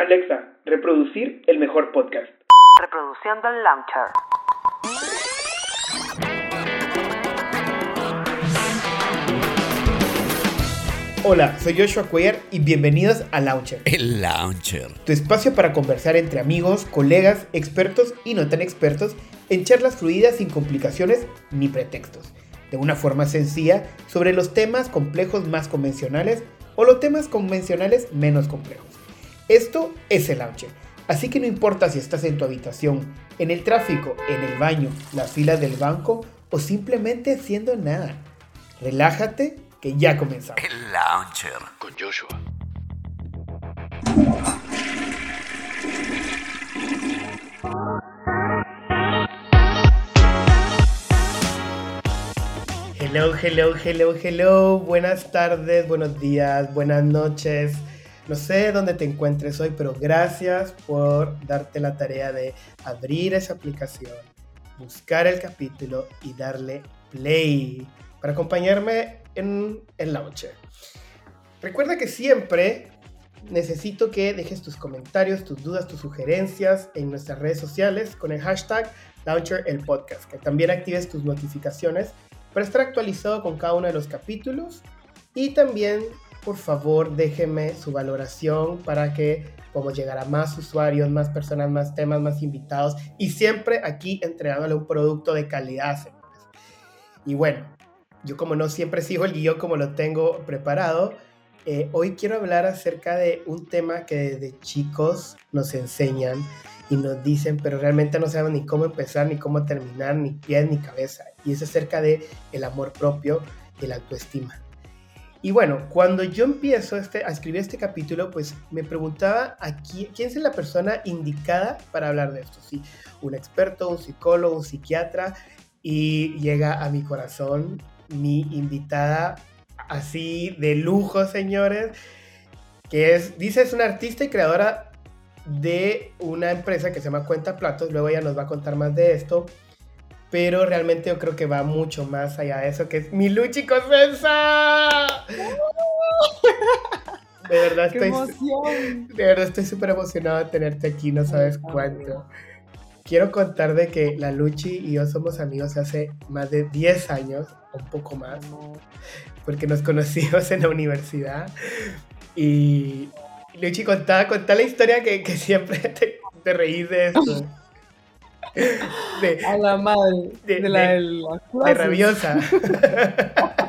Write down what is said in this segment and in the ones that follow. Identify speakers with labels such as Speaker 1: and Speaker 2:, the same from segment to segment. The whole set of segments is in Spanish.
Speaker 1: Alexa, reproducir el mejor podcast.
Speaker 2: Reproduciendo el launcher.
Speaker 1: Hola, soy Joshua Cuellar y bienvenidos a Launcher.
Speaker 3: El Launcher.
Speaker 1: Tu espacio para conversar entre amigos, colegas, expertos y no tan expertos en charlas fluidas sin complicaciones ni pretextos. De una forma sencilla sobre los temas complejos más convencionales o los temas convencionales menos complejos. Esto es el Launcher. Así que no importa si estás en tu habitación, en el tráfico, en el baño, las filas del banco o simplemente haciendo nada. Relájate que ya comenzamos.
Speaker 3: El Launcher.
Speaker 4: con Joshua.
Speaker 1: Hello, hello, hello, hello. Buenas tardes, buenos días, buenas noches. No sé dónde te encuentres hoy, pero gracias por darte la tarea de abrir esa aplicación, buscar el capítulo y darle play para acompañarme en el launcher. Recuerda que siempre necesito que dejes tus comentarios, tus dudas, tus sugerencias en nuestras redes sociales con el hashtag Launcher el Podcast. Que también actives tus notificaciones para estar actualizado con cada uno de los capítulos. Y también, por favor, déjeme su valoración para que podamos llegar a más usuarios, más personas, más temas, más invitados. Y siempre aquí entregándole un producto de calidad. Y bueno, yo como no siempre sigo el guion como lo tengo preparado, eh, hoy quiero hablar acerca de un tema que desde chicos nos enseñan y nos dicen, pero realmente no sabemos ni cómo empezar, ni cómo terminar, ni pies ni cabeza. Y es acerca de el amor propio y la autoestima. Y bueno, cuando yo empiezo este, a escribir este capítulo, pues me preguntaba a quién, es la persona indicada para hablar de esto. ¿Sí? Un experto, un psicólogo, un psiquiatra. Y llega a mi corazón mi invitada así de lujo, señores, que es, dice, es una artista y creadora de una empresa que se llama Cuenta Platos, luego ella nos va a contar más de esto, pero realmente yo creo que va mucho más allá de eso, que es mi Luchi Cosenza. De verdad
Speaker 5: ¡Qué
Speaker 1: estoy, de verdad estoy súper emocionado de tenerte aquí, no sabes cuánto. Quiero contar de que la Luchi y yo somos amigos hace más de 10 años, un poco más, porque nos conocimos en la universidad. Y Luchi, contá, contá la historia que, que siempre te, te reís de esto. De,
Speaker 5: A la madre.
Speaker 1: De-
Speaker 5: De, la,
Speaker 1: de-
Speaker 5: clases.
Speaker 1: rabiosa.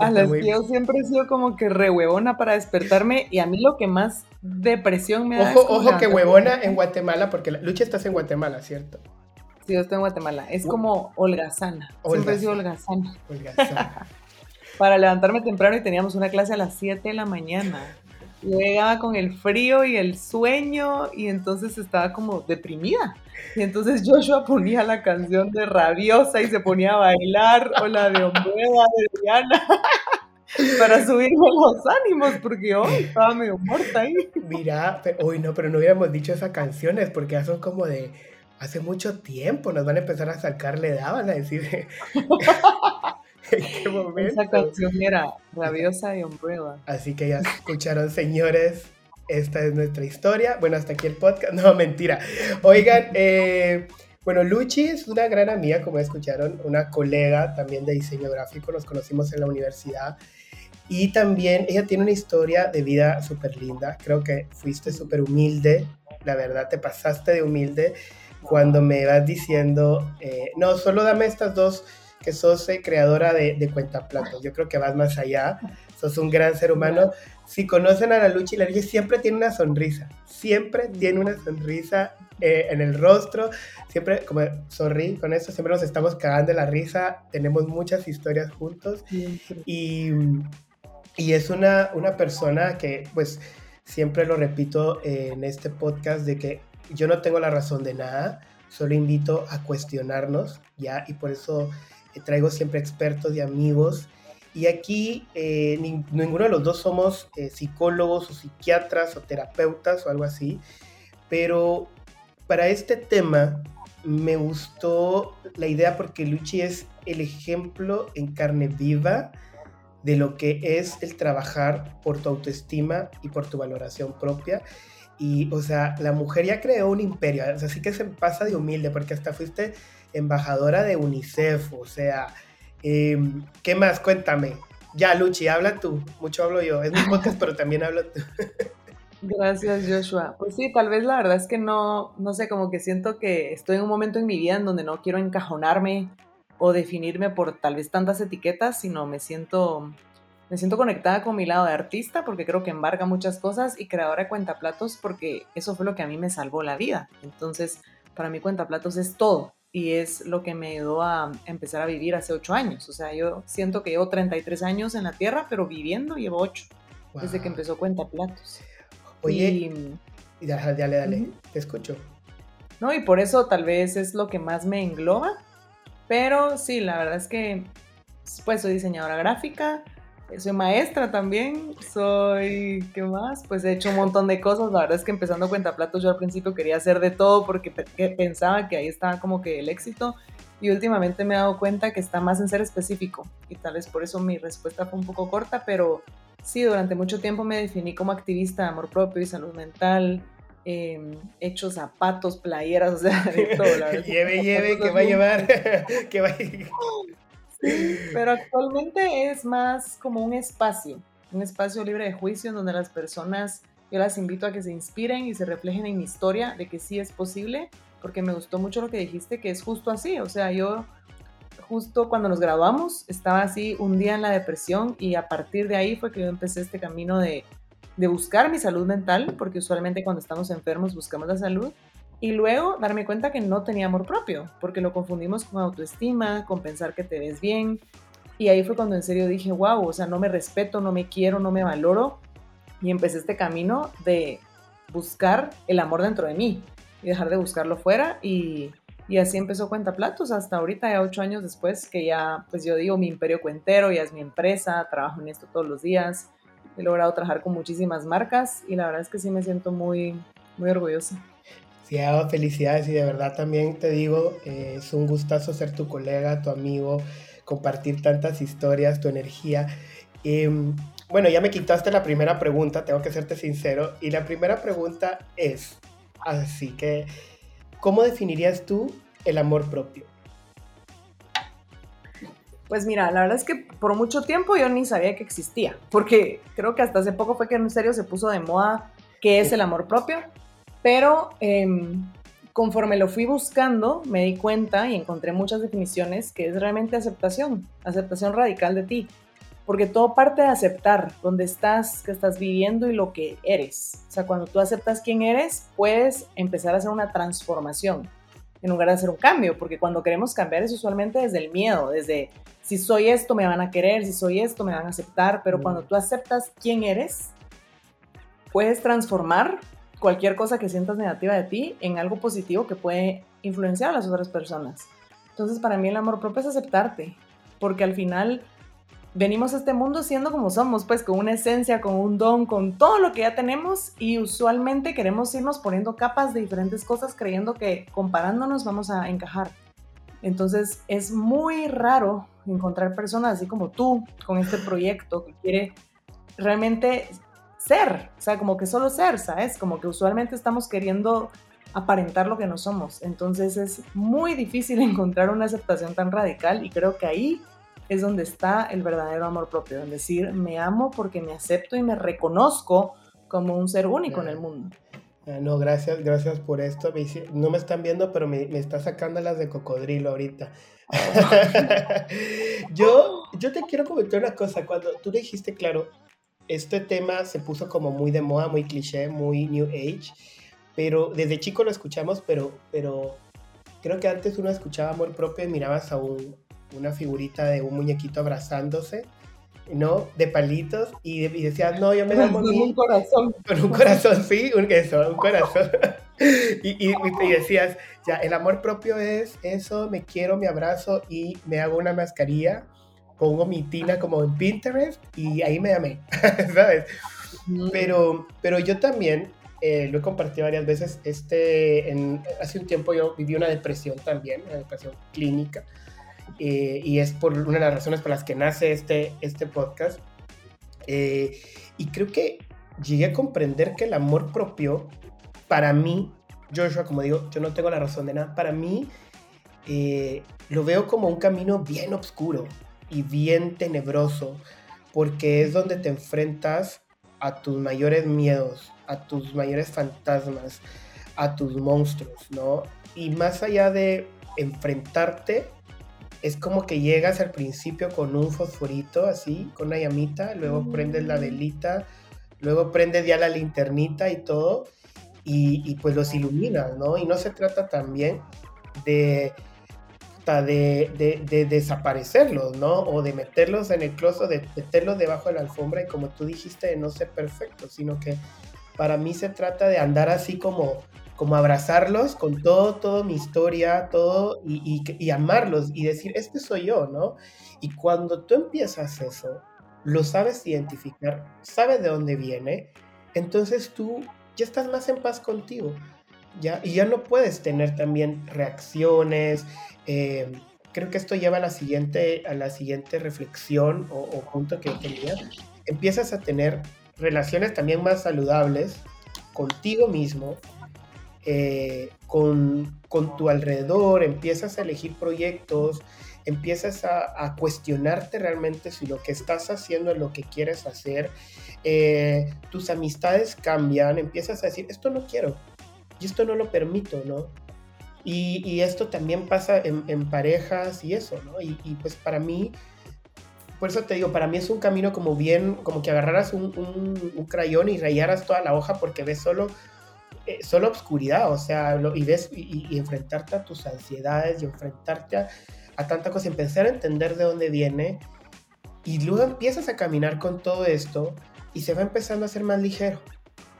Speaker 5: A las
Speaker 1: muy-
Speaker 5: que yo siempre he sido como que re huevona para despertarme y a mí lo que más depresión me da
Speaker 1: Ojo,
Speaker 5: es
Speaker 1: ojo que huevona en Guatemala, porque la, Luchi estás en Guatemala, ¿cierto?
Speaker 5: Sí, yo estoy en Guatemala. Es como holgazana. Siempre he sido holgazana.
Speaker 1: Holgazana.
Speaker 5: Para levantarme temprano y teníamos una clase a las 7 de la mañana. Llegaba con el frío y el sueño y entonces estaba como deprimida. Y entonces Joshua ponía la canción de Rabiosa y se ponía a bailar o la de Ombreda de Diana para subirme los ánimos porque yo estaba medio muerta ahí.
Speaker 1: Mira, pero, uy, no, pero no hubiéramos dicho esas canciones porque ya son como de hace mucho tiempo. Nos van a empezar a sacarle edad, van a decir. ¿En qué momento?
Speaker 5: Esa canción era Rabiosa y Umbrella.
Speaker 1: Así que ya escucharon, señores. Esta es nuestra historia. Bueno, hasta aquí el podcast. No, mentira. Oigan, eh, bueno, Luchi es una gran amiga, como escucharon, una colega también de diseño gráfico. Nos conocimos en la universidad. Y también ella tiene una historia de vida súper linda. Creo que fuiste súper humilde. La verdad, te pasaste de humilde cuando me vas diciendo, eh, no, solo dame estas dos que sos eh, creadora de, de cuentaplatos. Yo creo que vas más allá. Sos un gran ser humano. Si conocen a la Luchi, la Luchi siempre tiene una sonrisa. Siempre tiene una sonrisa eh, en el rostro. Siempre, como, sorry con esto, siempre nos estamos cagando de la risa. Tenemos muchas historias juntos. Y, y es una, una persona que, pues, siempre lo repito eh, en este podcast, de que yo no tengo la razón de nada, solo invito a cuestionarnos, ¿ya? Y por eso traigo siempre expertos y amigos. Y aquí eh, nin- ninguno de los dos somos eh, psicólogos o psiquiatras o terapeutas o algo así, pero para este tema me gustó la idea porque Luchi es el ejemplo en carne viva de lo que es el trabajar por tu autoestima y por tu valoración propia. Y, o sea, la mujer ya creó un imperio, o sea, sí que se pasa de humilde, porque hasta fuiste embajadora de UNICEF, o sea, em, ¿qué más? Cuéntame. Ya, Luchi, habla tú, mucho hablo yo, es mi podcast, pero también hablo tú.
Speaker 5: Gracias, Joshua. Pues sí, tal vez la verdad es que no, no sé, como que siento que estoy en un momento en mi vida en donde no quiero encajonarme o definirme por tal vez tantas etiquetas, sino me siento me siento conectada con mi lado de artista porque creo que embarga muchas cosas y creadora de cuentaplatos porque eso fue lo que a mí me salvó la vida. Entonces, para mí cuentaplatos es todo y es lo que me ayudó a empezar a vivir hace ocho años. O sea, yo siento que llevo 33 años en la Tierra, pero viviendo llevo ocho, desde que empezó cuentaplatos.
Speaker 1: Oye, y, dale, dale, te escucho.
Speaker 5: No, y por eso tal vez es lo que más me engloba, pero sí, la verdad es que pues soy diseñadora gráfica, soy maestra también, soy, ¿qué más? Pues he hecho un montón de cosas, la verdad es que empezando Cuentaplatos yo al principio quería hacer de todo porque pensaba que ahí estaba como que el éxito y últimamente me he dado cuenta que está más en ser específico y tal vez por eso mi respuesta fue un poco corta, pero sí, durante mucho tiempo me definí como activista de amor propio y salud mental, eh, hecho zapatos, playeras, o sea, de todo. La
Speaker 1: verdad. lleve, lleve, que va a llevar, que va a
Speaker 5: pero actualmente es más como un espacio, un espacio libre de juicio en donde las personas, yo las invito a que se inspiren y se reflejen en mi historia de que sí es posible, porque me gustó mucho lo que dijiste, que es justo así, o sea, yo justo cuando nos graduamos estaba así un día en la depresión y a partir de ahí fue que yo empecé este camino de, de buscar mi salud mental, porque usualmente cuando estamos enfermos buscamos la salud y luego darme cuenta que no tenía amor propio, porque lo confundimos con autoestima, con pensar que te ves bien. Y ahí fue cuando en serio dije, wow, o sea, no me respeto, no me quiero, no me valoro. Y empecé este camino de buscar el amor dentro de mí y dejar de buscarlo fuera. Y, y así empezó Cuenta Platos hasta ahorita, ya ocho años después, que ya, pues yo digo, mi imperio cuentero, ya es mi empresa, trabajo en esto todos los días. He logrado trabajar con muchísimas marcas y la verdad es que sí me siento muy, muy orgullosa.
Speaker 1: Sí, felicidades y de verdad también te digo, eh, es un gustazo ser tu colega, tu amigo, compartir tantas historias, tu energía. Em, bueno, ya me quitaste la primera pregunta, tengo que serte sincero, y la primera pregunta es, así que, ¿cómo definirías tú el amor propio?
Speaker 5: Pues mira, la verdad es que por mucho tiempo yo ni sabía que existía, porque creo que hasta hace poco fue que en serio se puso de moda qué es el amor propio pero em, conforme lo fui buscando, me di cuenta y encontré muchas definiciones que es realmente aceptación, aceptación radical de ti. Porque todo parte de aceptar dónde estás, qué estás viviendo y lo que eres. O sea, cuando tú aceptas quién eres, puedes empezar a hacer una transformación en lugar de hacer un cambio. Porque cuando queremos cambiar es usualmente desde el miedo, desde si soy esto me van a querer, si soy esto me van a aceptar. Pero cuando tú aceptas quién eres, puedes transformar cualquier cosa que sientas negativa de ti en algo positivo que puede influenciar a las otras personas. Entonces, para mí el amor propio es aceptarte, porque al final venimos a este mundo siendo como somos, pues con una esencia, con un don, con todo lo que ya tenemos y usualmente queremos irnos poniendo capas de diferentes cosas creyendo que comparándonos vamos a encajar. Entonces es muy raro encontrar personas así como tú con este proyecto que quiere realmente ser, o sea, como que solo ser, ¿sabes? Como que usualmente estamos queriendo aparentar lo que no somos. Entonces es muy difícil encontrar una aceptación tan radical y creo que ahí es donde está el verdadero amor propio, en decir, me amo porque me acepto y me reconozco como un ser único en el mundo.
Speaker 1: Ah, no, gracias, gracias por esto. No me están viendo, pero me, me está sacando las de cocodrilo ahorita. yo, yo te quiero comentar una cosa. Cuando tú dijiste, claro, este tema se puso como muy de moda, muy cliché, muy new age, pero desde chico lo escuchamos, pero, pero creo que antes uno escuchaba amor propio y mirabas a una figurita de un muñequito abrazándose, ¿no? De palitos y, decías, no, yo me amo
Speaker 5: Con un corazón.
Speaker 1: Con un corazón, sí, un, eso, un corazón. y, y, y decías, ya, el amor propio es eso, me quiero, me abrazo y me hago una mascarilla pongo mi tina como en Pinterest y ahí me llamé, ¿sabes? Pero, pero yo también eh, lo he compartido varias veces. Este, en, hace un tiempo yo viví una depresión también, una depresión clínica, eh, y es por una de las razones por las que nace este, este podcast. Eh, y creo que llegué a comprender que el amor propio, para mí, Joshua, como digo, yo no tengo la razón de nada, para mí eh, lo veo como un camino bien oscuro y bien tenebroso, porque es donde te enfrentas a tus mayores miedos, a tus mayores fantasmas, a tus monstruos, ¿no? Y más allá de enfrentarte, es como que llegas al principio con un fosforito así, con una llamita, luego prendes la velita, luego prendes ya la linternita y todo, y, pues los iluminas, ¿no? Y no se trata también de, de, de, desaparecerlos, ¿no? O de meterlos en el closet, de meterlos debajo de la alfombra y como tú dijiste, de no ser perfecto, sino que para mí se trata de andar así como como abrazarlos con todo, toda mi historia, todo, y, y, amarlos y decir, este soy yo, ¿no? Y cuando tú empiezas eso, lo sabes identificar, sabes de dónde viene, entonces tú ya estás más en paz contigo, ¿ya? Y ya no puedes tener también reacciones. Eh, creo que esto lleva a la siguiente, a la siguiente reflexión o, punto que tenía. Empiezas a tener relaciones también más saludables contigo mismo, eh, con, con, tu alrededor, empiezas a elegir proyectos, empiezas a, cuestionarte realmente si lo que estás haciendo es lo que quieres hacer, eh, tus amistades cambian, empiezas a decir, esto no quiero y esto no lo permito, ¿no? Y, esto también pasa en, parejas y eso, ¿no? Y, y, pues para mí, por eso te digo, para mí es un camino como bien, como que agarraras un, un, un crayón y rayaras toda la hoja porque ves solo eh, solo obscuridad, o sea, lo, y ves y, enfrentarte a tus ansiedades y enfrentarte a, a tanta cosa, empezar a entender de dónde viene y luego empiezas a caminar con todo esto y se va empezando a ser más ligero,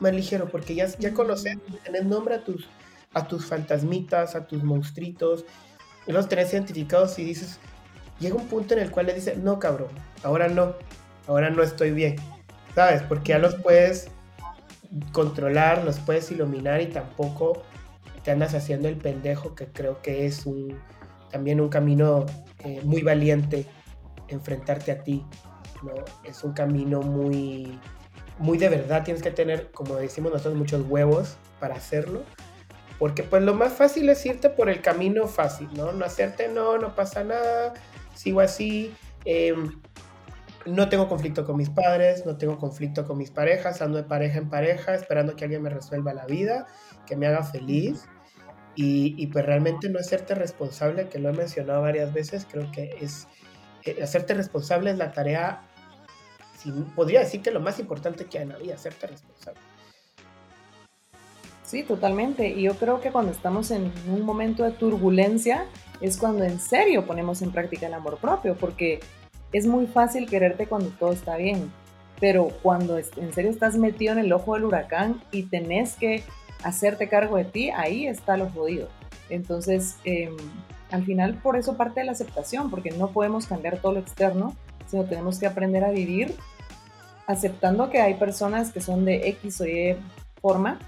Speaker 1: más ligero, porque ya, ya conoces, tenés nombre a tus, a tus fantasmitas, a tus monstruitos, los tenés identificados y dices, llega un punto en el cual le dices, no cabrón, ahora no, ahora no estoy bien, ¿sabes? Porque ya los puedes controlar, los puedes iluminar y tampoco te andas haciendo el pendejo, que creo que es un, también un camino eh, muy valiente enfrentarte a ti, ¿no? Es un camino muy, muy de verdad, tienes que tener, como decimos nosotros, muchos huevos para hacerlo, porque pues lo más fácil es irte por el camino fácil, ¿no? No hacerte, no, no pasa nada, sigo así, eh, no tengo conflicto con mis padres, no tengo conflicto con mis parejas, ando de pareja en pareja, esperando que alguien me resuelva la vida, que me haga feliz. Y, pues realmente no hacerte responsable, que lo he mencionado varias veces, creo que es eh, hacerte responsable es la tarea, podría decir que lo más importante que hay en la vida, hacerte responsable.
Speaker 5: Sí, totalmente. Y yo creo que cuando estamos en un momento de turbulencia es cuando en serio ponemos en práctica el amor propio, porque es muy fácil quererte cuando todo está bien, pero cuando en serio estás metido en el ojo del huracán y tenés que hacerte cargo de ti, ahí está lo jodido. Entonces, em, al final por eso parte de la aceptación, porque no podemos cambiar todo lo externo, sino tenemos que aprender a vivir aceptando que hay personas que son de X o Y forma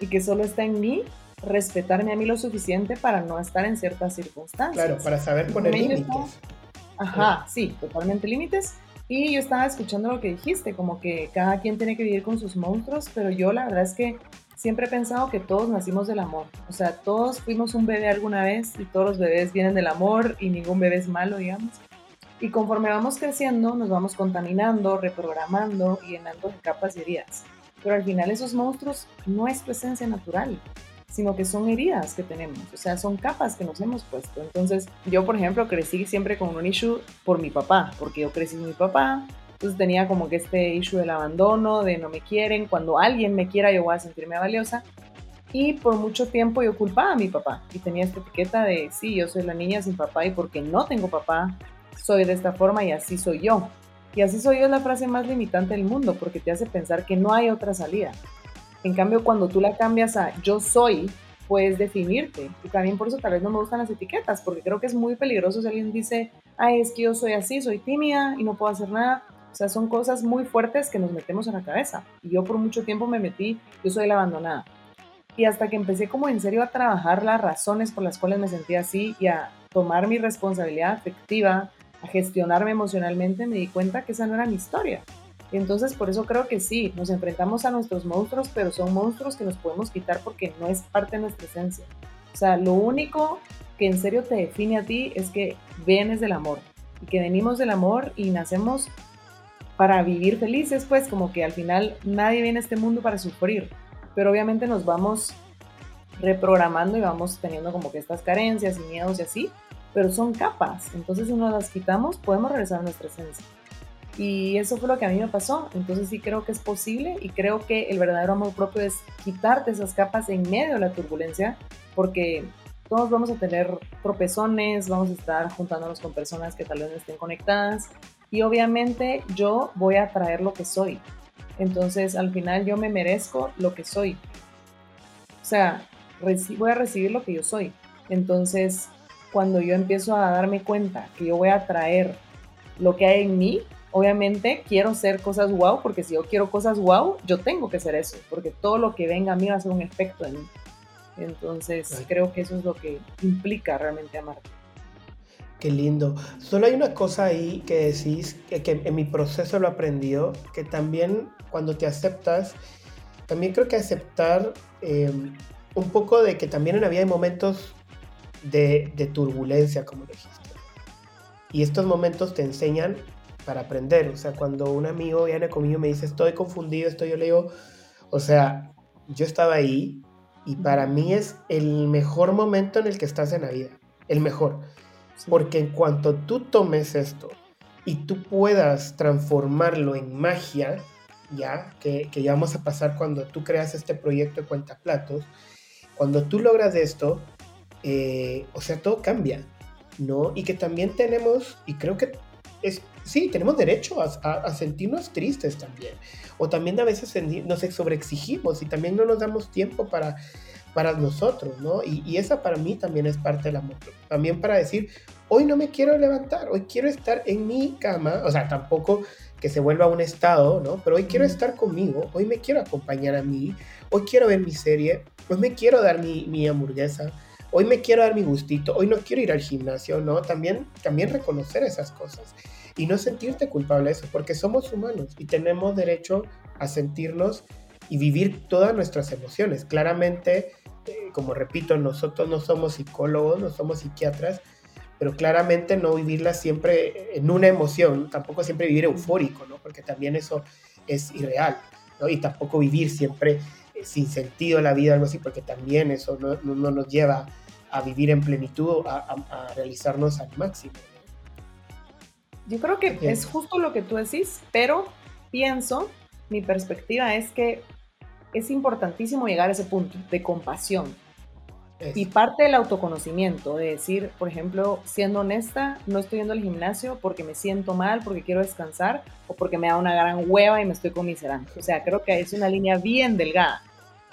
Speaker 5: y que solo está en mí respetarme a mí lo suficiente para no estar en ciertas circunstancias.
Speaker 1: Claro, para saber poner límites.
Speaker 5: Ajá, sí, totalmente límites. Y yo estaba escuchando lo que dijiste, como que cada quien tiene que vivir con sus monstruos, pero yo la verdad es que siempre he pensado que todos nacimos del amor. O sea, todos fuimos un bebé alguna vez y todos los bebés vienen del amor y ningún bebé es malo, digamos. Y conforme vamos creciendo, nos vamos contaminando, reprogramando y llenando de capas y heridas. Pero al final esos monstruos no es tu esencia natural sino que son heridas que tenemos, o sea, son capas que nos hemos puesto. Entonces, yo, por ejemplo, crecí siempre con un issue por mi papá, porque yo crecí con mi papá, entonces tenía como que este issue del abandono, de no me quieren, cuando alguien me quiera yo voy a sentirme valiosa. Y por mucho tiempo yo culpaba a mi papá y tenía esta etiqueta de, sí, yo soy la niña sin papá y porque no tengo papá, soy de esta forma y así soy yo. Y así soy yo es la frase más limitante del mundo porque te hace pensar que no hay otra salida. En cambio, cuando tú la cambias a yo soy, puedes definirte. Y también por eso tal vez no me gustan las etiquetas, porque creo que es muy peligroso si alguien dice, ay, es que yo soy así, soy tímida y no puedo hacer nada. O sea, son cosas muy fuertes que nos metemos en la cabeza. Y yo por mucho tiempo me metí, yo soy la abandonada. Y hasta que empecé como en serio a trabajar las razones por las cuales me sentía así y a tomar mi responsabilidad afectiva, a gestionarme emocionalmente, me di cuenta que esa no era mi historia Entonces, por eso creo que sí, nos enfrentamos a nuestros monstruos, pero son monstruos que nos podemos quitar porque no es parte de nuestra esencia. O sea, lo único que en serio te define a ti es que vienes del amor y que venimos del amor y nacemos para vivir felices, pues como que al final nadie viene a este mundo para sufrir, pero obviamente nos vamos reprogramando y vamos teniendo como que estas carencias y miedos y así, pero son capas, entonces si nos las quitamos podemos regresar a nuestra esencia. Y eso fue lo que a mí me pasó. Entonces sí creo que es posible y creo que el verdadero amor propio es quitarte esas capas en medio de la turbulencia, porque todos vamos a tener tropezones, vamos a estar juntándonos con personas que tal vez no estén conectadas y obviamente yo voy a traer lo que soy. Entonces al final yo me merezco lo que soy. O sea, voy a recibir lo que yo soy. Entonces cuando yo empiezo a darme cuenta que yo voy a traer lo que hay en mí, obviamente quiero ser cosas wow, porque si yo quiero cosas wow, yo tengo que ser eso, porque todo lo que venga a mí va a ser un efecto en mí. Entonces creo que eso es lo que implica realmente amarte.
Speaker 1: Qué lindo. Solo hay una cosa ahí que decís, que, en mi proceso lo he aprendido, que también cuando te aceptas, también creo que aceptar em, un poco de que también en la vida hay momentos de, de turbulencia, como dijiste. Y estos momentos te enseñan para aprender. O sea, cuando un amigo viene conmigo y me dice, estoy confundido, estoy, yo le digo, o sea, yo estaba ahí y para mí es el mejor momento en el que estás en la vida, el mejor. Porque en cuanto tú tomes esto y tú puedas transformarlo en magia, ya, que, que ya vamos a pasar cuando tú creas este proyecto de cuentaplatos, cuando tú logras esto, eh, o sea, todo cambia, ¿no? Y que también tenemos, y creo que es sí, tenemos derecho a, sentirnos tristes también. O también a veces nos sobreexigimos y también no nos damos tiempo para, para nosotros, ¿no? Y, esa para mí también es parte del amor. También para decir, hoy no me quiero levantar, hoy quiero estar en mi cama, o sea, tampoco que se vuelva un estado, ¿no? Pero hoy quiero estar conmigo, hoy me quiero acompañar a mí, hoy quiero ver mi serie, hoy me quiero dar mi, mi hamburguesa, hoy me quiero dar mi gustito, hoy no quiero ir al gimnasio, ¿no? También, también reconocer esas cosas y no sentirte culpable de eso, porque somos humanos y tenemos derecho a sentirnos y vivir todas nuestras emociones. Claramente, eh, como repito, nosotros no somos psicólogos, no somos psiquiatras, pero claramente no vivirla siempre en una emoción, tampoco siempre vivir eufórico, ¿no? Porque también eso es irreal, ¿no? Y tampoco vivir siempre eh, sin sentido la vida, algo así, porque también eso no, no, nos lleva a vivir en plenitud, a, a, a realizarnos al máximo.
Speaker 5: Yo creo que es justo lo que tú decís, pero pienso, mi perspectiva es que es importantísimo llegar a ese punto de compasión. Y parte del autoconocimiento, de decir, por ejemplo, siendo honesta, no estoy yendo al gimnasio porque me siento mal, porque quiero descansar o porque me da una gran hueva y me estoy comiserando. O sea, creo que es una línea bien delgada.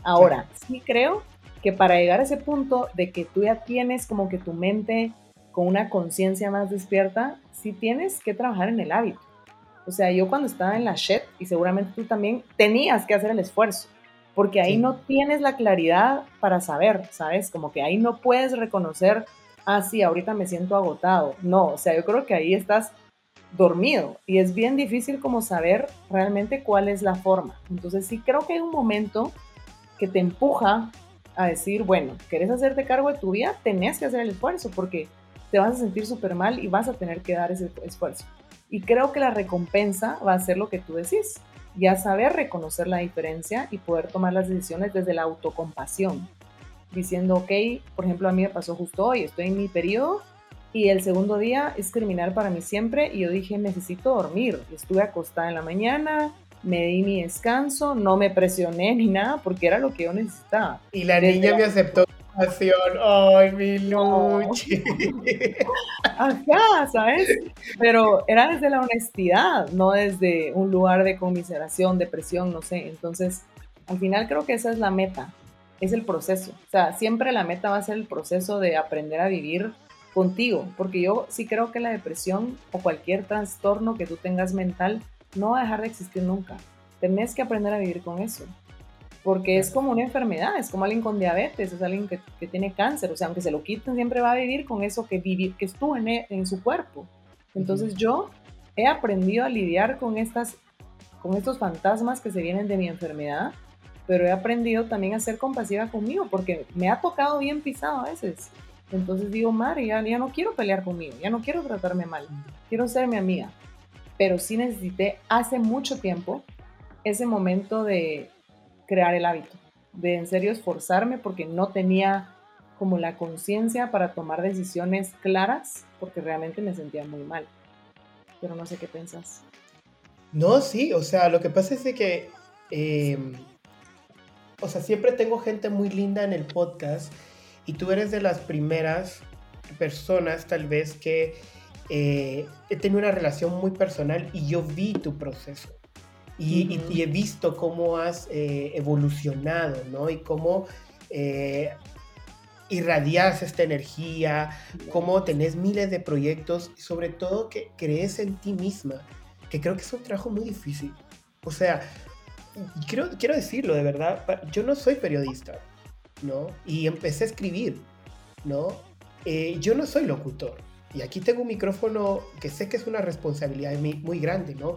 Speaker 5: Ahora, sí creo que para llegar a ese punto de que tú ya tienes como que tu mente con una conciencia más despierta, sí tienes que trabajar en el hábito. O sea, yo cuando estaba en la SHED, y seguramente tú también, tenías que hacer el esfuerzo, porque ahí no tienes la claridad para saber, ¿sabes? Como que ahí no puedes reconocer, ah, sí, ahorita me siento agotado. No, o sea, yo creo que ahí estás dormido y es bien difícil como saber realmente cuál es la forma. Entonces sí creo que hay un momento que te empuja a decir, bueno, ¿querés hacerte cargo de tu vida? Tenés que hacer el esfuerzo porque te vas a sentir súper mal y vas a tener que dar ese esfuerzo. Y creo que la recompensa va a ser lo que tú decís, ya saber reconocer la diferencia y poder tomar las decisiones desde la autocompasión, diciendo, ok, por ejemplo, a mí me pasó justo hoy, estoy en mi periodo y el segundo día es criminal para mí siempre y yo dije, necesito dormir. Estuve acostada en la mañana, me di mi descanso, no me presioné ni nada porque era lo que yo necesitaba.
Speaker 1: Y la niña me aceptó Ay, mi lucha.
Speaker 5: Ajá, ¿sabes? Pero era desde la honestidad, no desde un lugar de conmiseración, depresión, no sé. Entonces, al final creo que esa es la meta, es el proceso. O sea, siempre la meta va a ser el proceso de aprender a vivir contigo, porque yo sí creo que la depresión o cualquier trastorno que tú tengas mental no va a dejar de existir nunca. Tenés que aprender a vivir con eso porque es como una enfermedad, es como alguien con diabetes, es alguien que, que tiene cáncer, o sea, aunque se lo quiten, siempre va a vivir con eso que, que estuvo en, en, su cuerpo. Entonces yo he aprendido a lidiar con estas con estos fantasmas que se vienen de mi enfermedad, pero he aprendido también a ser compasiva conmigo porque me ha tocado bien pisado a veces. Entonces digo, Mari, ya, ya no quiero pelear conmigo, ya no quiero tratarme mal, quiero ser mi amiga. Pero sí necesité hace mucho tiempo ese momento de crear el hábito, de en serio esforzarme porque no tenía como la conciencia para tomar decisiones claras porque realmente me sentía muy mal. Pero no sé qué pensás.
Speaker 1: No, sí, o sea, lo que pasa es que, em, o sea, siempre tengo gente muy linda en el podcast y tú eres de las primeras personas tal vez que eh, he tenido una relación muy personal y yo vi tu proceso. Y, he visto cómo has eh, evolucionado, ¿no? Y cómo eh, irradias esta energía, cómo tenés miles de proyectos y sobre todo que crees en ti misma, que creo que es un trabajo muy difícil. O sea, quiero, quiero decirlo de verdad, yo no soy periodista, ¿no? Y empecé a escribir, ¿no? Eh, yo no soy locutor. Y aquí tengo un micrófono que sé que es una responsabilidad muy grande, ¿no?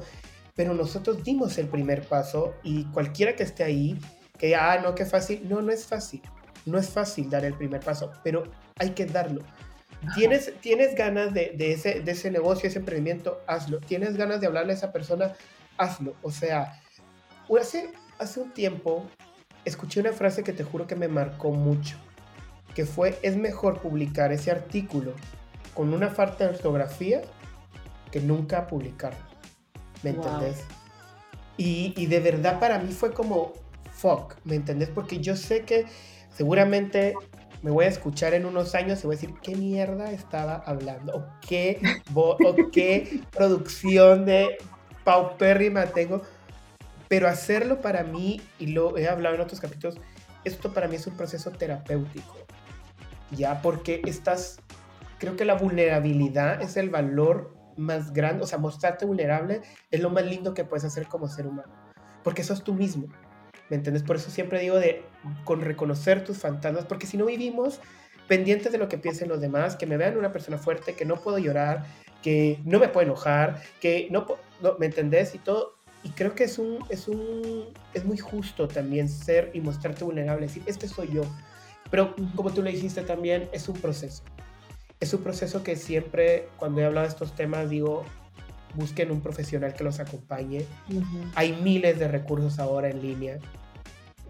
Speaker 1: Pero nosotros dimos el primer paso y cualquiera que esté ahí, que, ah, no, qué fácil, no, no es fácil no es fácil dar el primer paso, pero hay que darlo. ¿Tienes, tienes ganas de, ese, de ese negocio, ese emprendimiento, hazlo. Tienes ganas de hablarle a esa persona, hazlo. O sea, hace, hace un tiempo escuché una frase que te juro que me marcó mucho, que fue, es mejor publicar ese artículo con una falta de ortografía que nunca publicarlo. ¿Me entendés? Y, y de verdad para mí fue como, fuck, ¿me entendés? Porque yo sé que seguramente me voy a escuchar en unos años y voy a decir qué mierda estaba hablando o qué, o qué producción de paupérrima tengo. Pero hacerlo para mí, y lo he hablado en otros capítulos, esto para mí es un proceso terapéutico. Ya, porque estás, creo que la vulnerabilidad es el valor más grande, o sea, mostrarte vulnerable es lo más lindo que puedes hacer como ser humano, porque sos tú mismo. ¿Me entiendes? Por eso siempre digo de con reconocer tus fantasmas, porque si no vivimos pendientes de lo que piensen los demás, que me vean una persona fuerte, que no puedo llorar, que no me puedo enojar, que no, no ¿me entendés? Y todo. Y creo que es un, es un, es muy justo también ser y mostrarte vulnerable, decir, este soy yo. Pero como tú le dijiste también, es un proceso. Es un proceso que siempre, cuando he hablado de estos temas, digo, busquen un profesional que los acompañe. Hay miles de recursos ahora en línea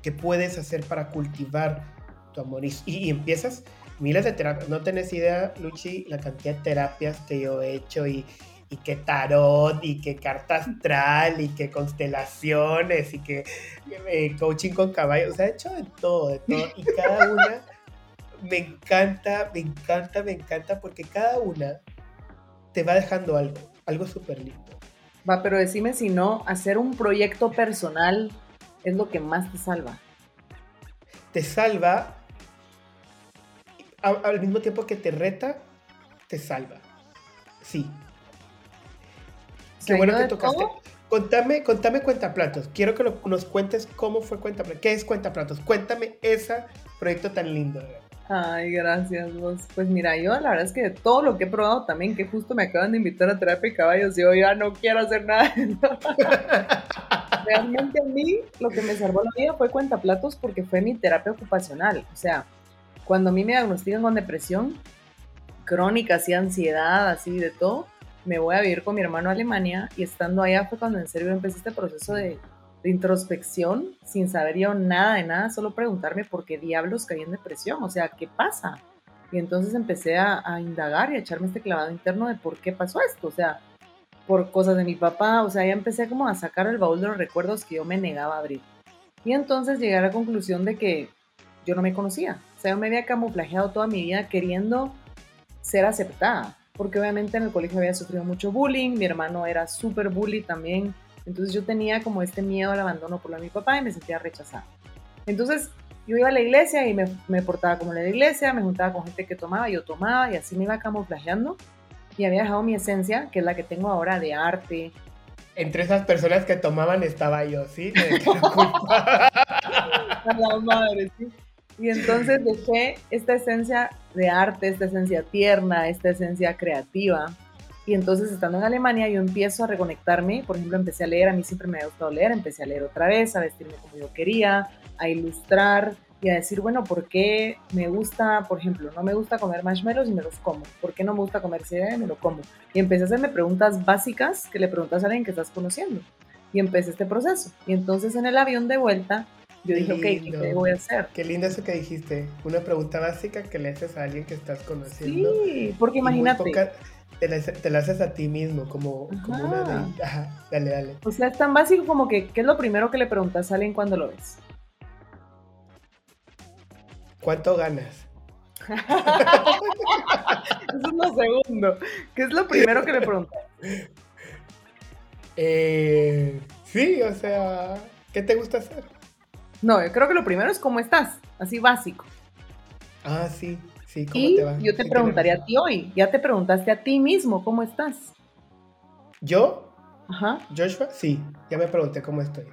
Speaker 1: que puedes hacer para cultivar tu amor. Y, empiezas miles de terapias. No tenés idea, Luchi, la cantidad de terapias que yo he hecho y, y que tarot y que carta astral y que constelaciones y que eh, coaching con caballos. O sea, he hecho de todo, de todo. Y cada una me encanta, me encanta, me encanta porque cada una te va dejando algo, algo súper lindo.
Speaker 5: Va, pero decime si no, hacer un proyecto personal es lo que más te salva.
Speaker 1: Te salva, al mismo tiempo que te reta, te salva. Sí. Qué bueno que tocaste. Contame, contame Cuentaplatos. Quiero que nos cuentes cómo fue Cuentaplatos. ¿Qué es Cuentaplatos? Cuéntame ese proyecto tan lindo.
Speaker 5: Ay, gracias vos. Pues mira, yo la verdad es que todo lo que he probado también, que justo me acaban de invitar a terapia de caballos, yo ya no quiero hacer nada. realmente a mí lo que me salvó la vida fue cuentaplatos porque fue mi terapia ocupacional. O sea, cuando a mí me diagnostican con depresión crónica, así ansiedad, así de todo, me voy a vivir con mi hermano a Alemania y estando allá fue cuando en serio empecé este proceso de, introspección sin saber yo nada de nada, solo preguntarme por qué diablos caí en depresión, o sea, ¿qué pasa? Y entonces empecé a, a indagar y a echarme este clavado interno de por qué pasó esto, o sea, por cosas de mi papá, o sea, ya empecé como a sacar el baúl de los recuerdos que yo me negaba a abrir. Y entonces llegué a la conclusión de que yo no me conocía, o sea, yo me había camuflajeado toda mi vida queriendo ser aceptada, porque obviamente en el colegio había sufrido mucho bullying, mi hermano era súper bully también, entonces yo tenía como este miedo al abandono por lo de mi papá y me sentía rechazada. Entonces yo iba a la iglesia y me, me portaba como la iglesia, me juntaba con gente que tomaba, yo tomaba y así me iba camuflajeando y había dejado mi esencia, que es la que tengo ahora de arte.
Speaker 1: Entre esas personas que tomaban estaba yo, ¿sí?
Speaker 5: A la madre, sí. Y entonces dejé esta esencia de arte, esta esencia tierna, esta esencia creativa, Y entonces, estando en Alemania, yo empiezo a reconectarme. Por ejemplo, empecé a leer, a mí siempre me ha gustado leer, empecé a leer otra vez, a vestirme como yo quería, a ilustrar y a decir, bueno, ¿por qué me gusta, por ejemplo, no me gusta comer marshmallows y me los como? ¿Por qué no me gusta comer cereal y me lo como? Y empecé a hacerme preguntas básicas que le preguntas a alguien que estás conociendo. Y empecé este proceso. Y entonces en el avión de vuelta, yo dije, ok, ¿qué voy a hacer?
Speaker 1: Qué lindo eso que dijiste. Una pregunta básica que le haces a alguien que estás conociendo.
Speaker 5: Sí, porque imagínate.
Speaker 1: Te, la, haces a ti mismo, como, como una de. Ajá, dale, dale.
Speaker 5: O sea, es tan básico como que, ¿qué es lo primero que le preguntas a alguien cuando lo ves?
Speaker 1: ¿Cuánto ganas?
Speaker 5: Eso es lo segundo. ¿Qué es lo primero que le preguntas?
Speaker 1: Eh, sí, o sea, ¿qué te gusta hacer?
Speaker 5: No, yo creo que lo primero es cómo estás, así básico.
Speaker 1: Ah, sí, sí,
Speaker 5: ¿cómo y te va? Yo te preguntaría a ti hoy, ya te preguntaste a ti mismo cómo estás.
Speaker 1: ¿Yo? Ajá. Joshua, sí, ya me pregunté cómo estoy.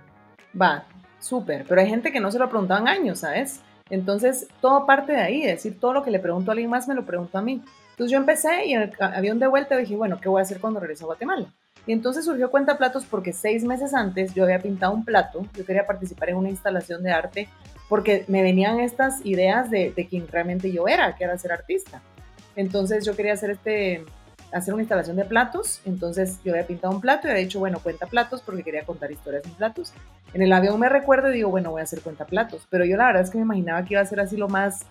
Speaker 5: Va, súper, pero hay gente que no se lo preguntaban años, ¿sabes? Entonces, todo parte de ahí, es decir, todo lo que le pregunto a alguien más me lo pregunto a mí. Entonces yo empecé y en el avión de vuelta dije, bueno, ¿qué voy a hacer cuando regreso a Guatemala? Y entonces surgió Cuenta Platos porque seis meses antes yo había pintado un plato, yo quería participar en una instalación de arte porque me venían estas ideas de, de quien realmente yo era, que era ser artista. Entonces yo quería hacer este, hacer una instalación de platos, entonces yo había pintado un plato y había dicho, bueno, cuenta platos porque quería contar historias en platos. En el avión me recuerdo y digo, bueno, voy a hacer cuenta platos, pero yo la verdad es que me imaginaba que iba a ser así lo más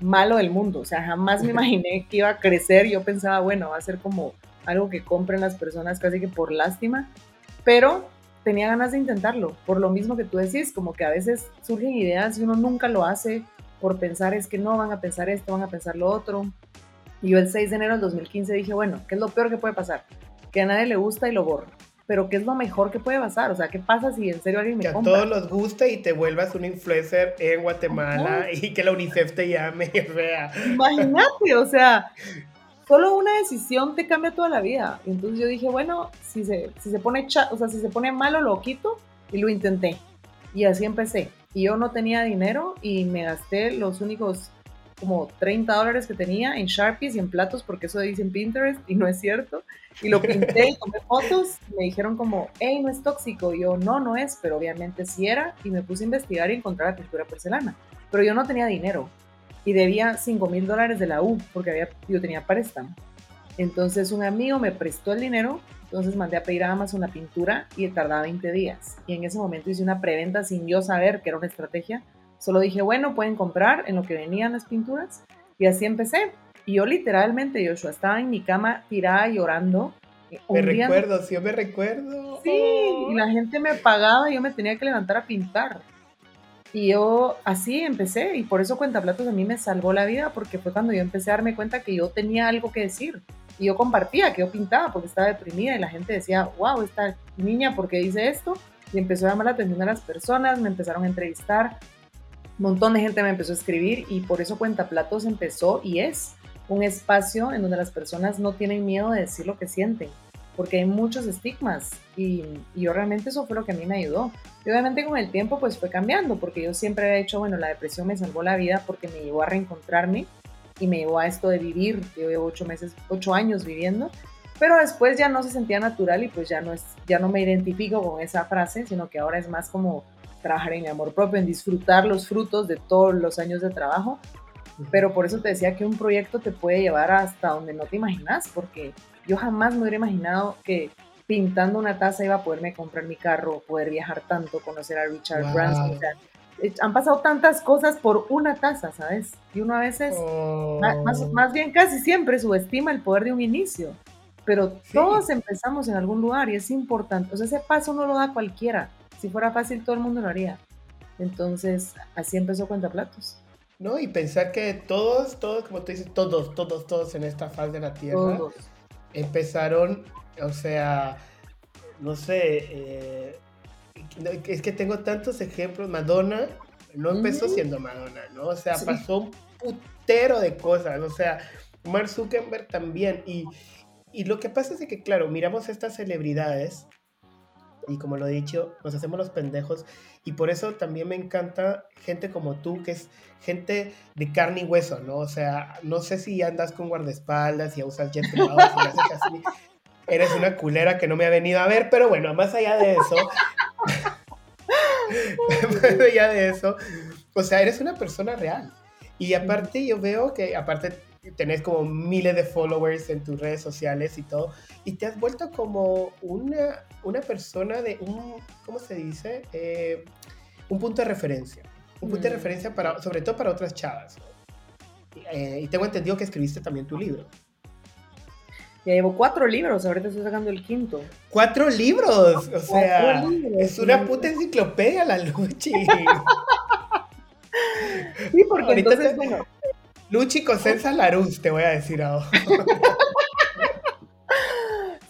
Speaker 5: malo del mundo, o sea, jamás me imaginé que iba a crecer, yo pensaba, bueno, va a ser como algo que compren las personas casi que por lástima, pero tenía ganas de intentarlo, por lo mismo que tú decís, como que a veces surgen ideas y uno nunca lo hace por pensar es que no van a pensar esto, van a pensar lo otro, y yo el 6 de enero del 2015 dije, bueno, ¿qué es lo peor que puede pasar? Que a nadie le gusta y lo borro. Pero ¿qué es lo mejor que puede pasar? O sea, ¿qué pasa si en serio alguien me
Speaker 1: que
Speaker 5: compra?
Speaker 1: Que a todos los guste y te vuelvas un influencer en Guatemala y que la UNICEF te llame, o
Speaker 5: Imagínate, o sea, solo una decisión te cambia toda la vida. Entonces yo dije, bueno, si se, si se pone o sea, si se pone malo lo quito y lo intenté. Y así empecé. Y yo no tenía dinero y me gasté los únicos como 30 dólares que tenía en Sharpies y en platos, porque eso dice en Pinterest y no es cierto. Y lo pinté y tomé fotos. Y me dijeron como, hey, no es tóxico. Y yo, no, no es, pero obviamente sí era. Y me puse a investigar y encontrar la pintura porcelana. Pero yo no tenía dinero. Y debía 5 mil dólares de la U, porque había, yo tenía préstamo. Entonces un amigo me prestó el dinero. Entonces mandé a pedir a Amazon la pintura y tardaba 20 días. Y en ese momento hice una preventa sin yo saber que era una estrategia Solo dije, bueno, pueden comprar en lo que venían las pinturas. Y así empecé. Y yo literalmente, Joshua, estaba en mi cama tirada llorando.
Speaker 1: Eh, me recuerdo, sí, yo me recuerdo.
Speaker 5: Sí, y la gente me pagaba y yo me tenía que levantar a pintar. Y yo así empecé, y por eso Cuentaplatos a mí me salvó la vida, porque fue cuando yo empecé a darme cuenta que yo tenía algo que decir. Y yo compartía, que yo pintaba porque estaba deprimida, y la gente decía, wow, esta niña, ¿por qué dice esto? Y empezó a llamar la atención a las personas, me empezaron a entrevistar, un montón de gente me empezó a escribir y por eso Cuenta Platos empezó y es un espacio en donde las personas no tienen miedo de decir lo que sienten, porque hay muchos estigmas y, yo realmente eso fue lo que a mí me ayudó. Y obviamente con el tiempo pues fue cambiando, porque yo siempre he hecho, bueno, la depresión me salvó la vida porque me llevó a reencontrarme y me llevó a esto de vivir, yo llevo ocho meses, ocho años viviendo, pero después ya no se sentía natural y pues ya no, es, ya no me identifico con esa frase, sino que ahora es más como trabajar en mi amor propio, en disfrutar los frutos de todos los años de trabajo. Pero por eso te decía que un proyecto te puede llevar hasta donde no te imaginas, porque yo jamás me hubiera imaginado que pintando una taza iba a poderme comprar mi carro, poder viajar tanto, conocer a Richard Branson. Eh, han pasado tantas cosas por una taza, ¿sabes? Y uno a veces, oh. más, más, bien casi siempre subestima el poder de un inicio. Pero todos empezamos en algún lugar y es importante. O sea, ese paso no lo da cualquiera. Si fuera fácil, todo el mundo lo haría. Entonces, así empezó Cuenta Platos.
Speaker 1: No, y pensar que todos, todos, como tú dices, todos, todos, todos en esta faz de la Tierra empezaron, o sea, no sé, eh, es que tengo tantos ejemplos. Madonna no empezó siendo Madonna, ¿no? O sea, pasó un putero de cosas, o sea, Mark Zuckerberg también. Y, y lo que pasa es que, claro, miramos estas celebridades y como lo he dicho, nos hacemos los pendejos y por eso también me encanta gente como tú, que es gente de carne y hueso, ¿no? O sea, no sé si andas con guardaespaldas y usas jet privados y haces así, eres una culera que no me ha venido a ver, pero bueno, más allá de eso, más allá de eso, o sea, eres una persona real. Y aparte yo veo que, aparte tenés como miles de followers en tus redes sociales y todo, y te has vuelto como una, una persona de un, ¿cómo se dice? Eh, un punto de referencia. Un punto de mm. referencia para, sobre todo para otras chavas. Eh, y tengo entendido que escribiste también tu libro.
Speaker 5: Ya llevo cuatro libros, ahorita estoy sacando el quinto.
Speaker 1: ¡Cuatro libros! O sea, es una puta enciclopedia la Luchi.
Speaker 5: sí, porque entonces, bueno...
Speaker 1: Luchi Cosenza Laruz, te voy a decir ahora.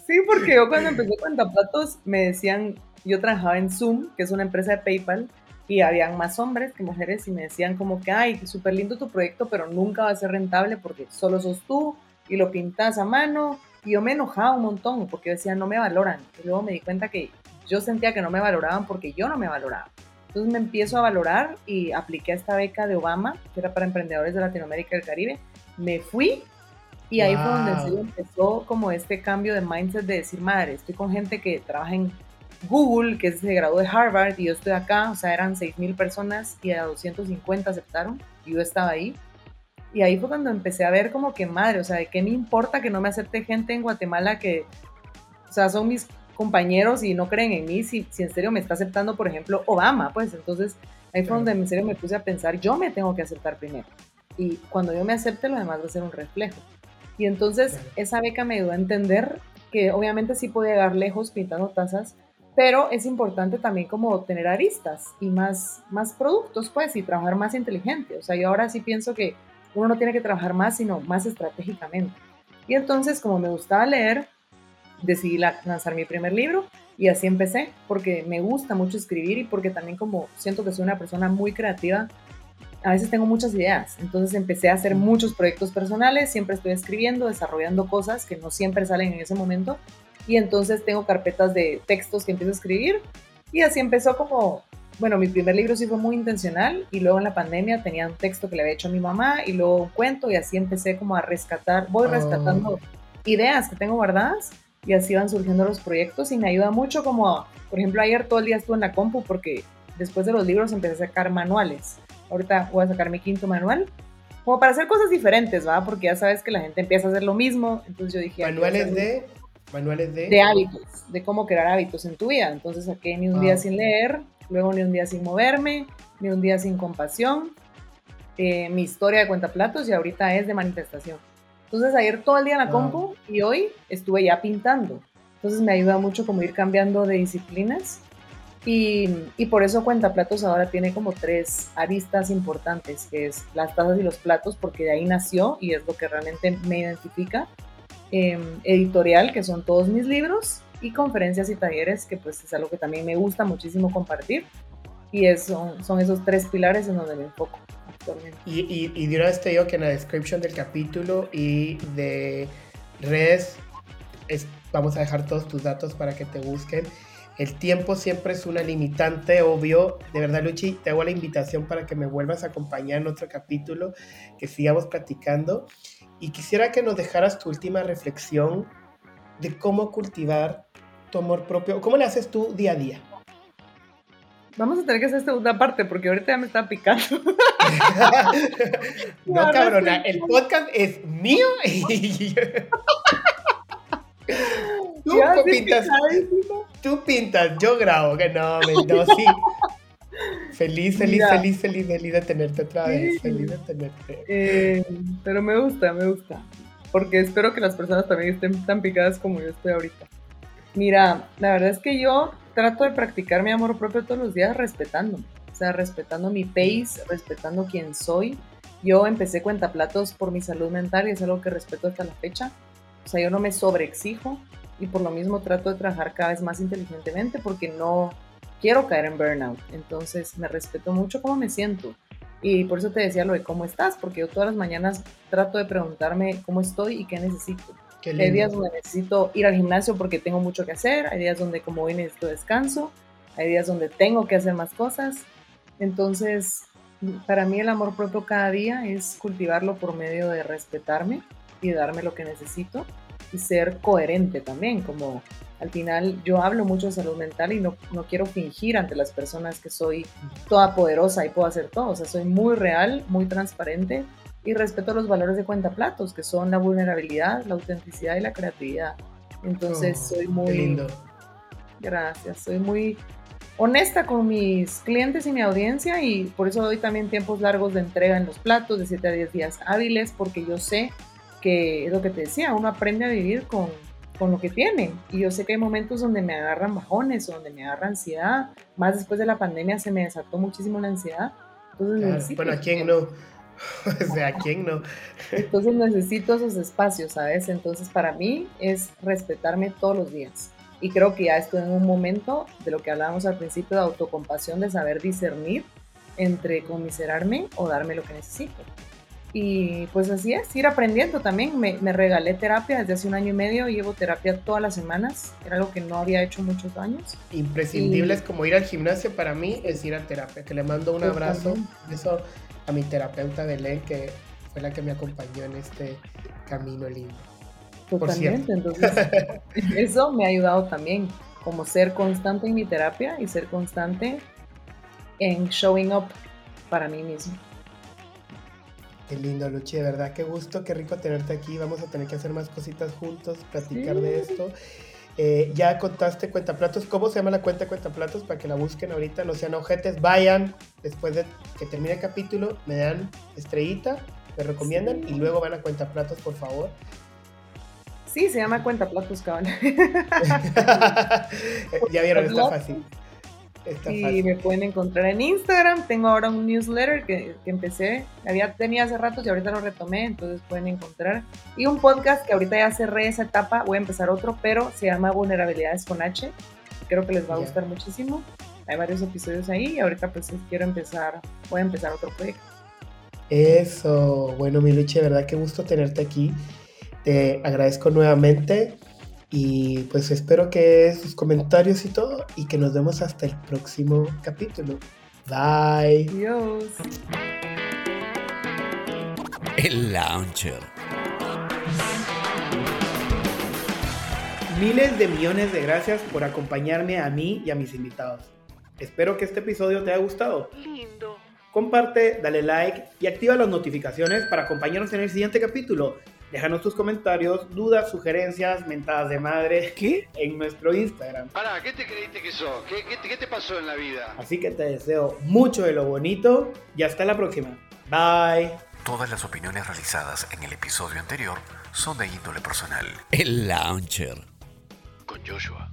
Speaker 5: sí, porque yo cuando empecé Cuentaplatos me decían, yo trabajaba en Zoom, que es una empresa de PayPal, y habían más hombres que mujeres y me decían como que, ay, súper lindo tu proyecto, pero nunca va a ser rentable porque solo sos tú y lo pintas a mano. Y yo me enojaba un montón porque decía, no me valoran. Y luego me di cuenta que yo sentía que no me valoraban porque yo no me valoraba. Entonces me empiezo a valorar y apliqué a esta beca de Obama, que era para emprendedores de Latinoamérica y el Caribe. Me fui y ahí fue donde empezó como este cambio de mindset de decir, madre, estoy con gente que trabaja en Google, que se graduó de Harvard, y yo estoy acá, o sea, eran 6.000 personas y a 250 aceptaron, y yo estaba ahí. Y ahí fue cuando empecé a ver como que madre, o sea, ¿de qué me importa que no me acepte gente en Guatemala que, o sea, son mis compañeros y no creen en mí si, si en serio me está aceptando, por ejemplo, Obama? Pues entonces ahí fue donde en serio me puse a pensar, yo me tengo que aceptar primero. Y cuando yo me acepte, lo demás va a ser un reflejo. Y entonces esa beca me ayudó a entender que obviamente sí podía llegar lejos pintando tazas, pero es importante también como tener aristas y más, más productos, pues, y trabajar más inteligente. O sea, yo ahora sí pienso que uno no tiene que trabajar más, sino más estratégicamente. Y entonces, como me gustaba leer, decidí lanzar mi primer libro y así empecé, porque me gusta mucho escribir y porque también como siento que soy una persona muy creativa, a veces tengo muchas ideas. Entonces empecé a hacer muchos proyectos personales, siempre estoy escribiendo, desarrollando cosas que no siempre salen en ese momento y entonces tengo carpetas de textos que empiezo a escribir y así empezó como, bueno, mi primer libro sí fue muy intencional y luego en la pandemia tenía un texto que le había hecho a mi mamá y luego un cuento y así empecé como a rescatar, voy oh. rescatando ideas que tengo guardadas y así van surgiendo los proyectos y me ayuda mucho como, por ejemplo, ayer todo el día estuve en la compu porque después de los libros empecé a sacar manuales. Ahorita voy a sacar mi quinto manual como para hacer cosas diferentes, ¿va? Porque ya sabes que la gente empieza a hacer lo mismo, entonces yo dije...
Speaker 1: Manuales de Manuales de...
Speaker 5: De hábitos, de cómo crear hábitos en tu vida. Entonces saqué ni un día ah. sin leer, luego ni un día sin moverme, ni un día sin compasión. Eh, mi historia de cuentaplatos y ahorita es de manifestación. Entonces ayer todo el día en la compu y hoy estuve ya pintando. Entonces me ayuda mucho como ir cambiando de disciplinas y, y, por eso Cuentaplatos ahora tiene como tres aristas importantes, que es las tazas y los platos, porque de ahí nació y es lo que realmente me identifica. Em, editorial, que son todos mis libros, y conferencias y talleres, que pues es algo que también me gusta muchísimo compartir. Y eso, son esos tres pilares en donde me enfoco
Speaker 1: Y, y, y de una vez te digo que en la descripción del capítulo y de redes vamos a dejar todos tus datos para que te busquen. El tiempo siempre es una limitante, obvio. De verdad, Luchi, te hago la invitación para que me vuelvas a acompañar en otro capítulo, que sigamos platicando. Y quisiera que nos dejaras tu última reflexión de cómo cultivar tu amor propio. ¿Cómo le haces tú día a día?
Speaker 5: Vamos a tener que hacer segunda parte porque ahorita ya me está picando.
Speaker 1: no, cabrona, el podcast es mío y... tú, pintas, tú pintas, yo grabo, que no, no, sí. Feliz, feliz, feliz, feliz, feliz de tenerte otra vez. Feliz de tenerte.
Speaker 5: Eh, pero me gusta, me gusta. Porque espero que las personas también estén tan picadas como yo estoy ahorita. Mira, la verdad es que yo trato de practicar mi amor propio todos los días respetándome. O sea, respetando mi pace, respetando quién soy. Yo empecé cuentaplatos por mi salud mental y es algo que respeto hasta la fecha. O sea, yo no me sobreexijo y por lo mismo trato de trabajar cada vez más inteligentemente porque no, quiero caer en burnout. Entonces me respeto mucho cómo me siento. Y por eso te decía lo de cómo estás, porque yo todas las mañanas trato de preguntarme cómo estoy y qué necesito. Hay días donde necesito ir al gimnasio porque tengo mucho que hacer, hay días donde como hoy necesito descanso, hay días donde tengo que hacer más cosas. Entonces, para mí el amor propio cada día es cultivarlo por medio de respetarme y darme lo que necesito y ser coherente también, como al final yo hablo mucho de salud mental y no, no quiero fingir ante las personas que soy toda poderosa y puedo hacer todo, o sea, soy muy real, muy transparente y respeto los valores de cuenta platos, que son la vulnerabilidad, la autenticidad y la creatividad. Entonces
Speaker 1: Oh,
Speaker 5: soy muy...
Speaker 1: lindo.
Speaker 5: Gracias, soy muy honesta con mis clientes y mi audiencia y por eso doy también tiempos largos de entrega en los platos, de 7 a 10 días hábiles, porque yo sé que es lo que te decía, uno aprende a vivir con, con lo que tiene. Y yo sé que hay momentos donde me agarran bajones, o donde me agarra ansiedad. Más después de la pandemia se me desató muchísimo la ansiedad. Entonces
Speaker 1: Claro,
Speaker 5: necesito
Speaker 1: Bueno, ¿a quién no? o sea, ¿a quién no?
Speaker 5: Entonces necesito esos espacios, ¿sabes? Entonces para mí es respetarme todos los días. Y creo que ya estoy en un momento de lo que hablábamos al principio de autocompasión, de saber discernir entre conmiserarme o darme lo que necesito. Y pues así es, ir aprendiendo también. Me, me regalé terapia desde hace un año y medio, llevo terapia todas las semanas, era algo que no había hecho muchos años.
Speaker 1: Imprescindibles
Speaker 5: Y-
Speaker 1: como ir al gimnasio para mí es ir a terapia, que le mando un abrazo, eso a mi terapeuta Belén, que fue la que me acompañó en este camino lindo.
Speaker 5: Totalmente, entonces eso me ha ayudado también, como ser constante en mi terapia y ser constante en showing up para mí mismo.
Speaker 1: Qué lindo, Luchi, de verdad, qué gusto, qué rico tenerte aquí. Vamos a tener que hacer más cositas juntos, platicar
Speaker 5: Sí.
Speaker 1: de esto. Eh, ya contaste Cuentaplatos, ¿cómo se llama la cuenta Cuentaplatos? Para que la busquen ahorita, no sean ojetes, vayan después de que termine el capítulo, me dan estrellita, me recomiendan
Speaker 5: Sí.
Speaker 1: y luego van a Cuentaplatos, por favor.
Speaker 5: Sí, se llama cuenta platos, cabrón.
Speaker 1: ya vieron, está
Speaker 5: Cuentaplatos.
Speaker 1: fácil. Está
Speaker 5: Y
Speaker 1: fácil.
Speaker 5: me pueden encontrar en Instagram. Tengo ahora un newsletter que, que empecé, había tenía hace rato y ahorita lo retomé, entonces pueden encontrar. Y un podcast que ahorita ya cerré esa etapa, voy a empezar otro, pero se llama Vulnerabilidades con H. Creo que les va a gustar muchísimo. Hay varios episodios ahí y ahorita pues quiero empezar, voy a empezar otro proyecto.
Speaker 1: Eso, bueno, mi Luchi, de verdad qué gusto tenerte aquí. Te agradezco nuevamente y pues espero que sus comentarios y todo y que nos vemos hasta el próximo capítulo. Bye.
Speaker 5: Adiós.
Speaker 3: El Launcher.
Speaker 1: Miles de millones de gracias por acompañarme a mí y a mis invitados. Espero que este episodio te haya gustado.
Speaker 2: Lindo.
Speaker 1: Comparte, dale like y activa las notificaciones para acompañarnos en el siguiente capítulo. Déjanos tus comentarios, dudas, sugerencias, mentadas de madre
Speaker 3: ¿Qué?
Speaker 1: en nuestro Instagram.
Speaker 4: Pará, ¿qué te creíste que sos? ¿Qué, qué, te- qué te pasó en la vida?
Speaker 1: Así que te deseo mucho de lo bonito y hasta la próxima. Bye.
Speaker 6: Todas las opiniones realizadas en el episodio anterior son de índole personal.
Speaker 3: El Launcher.
Speaker 4: Con Joshua.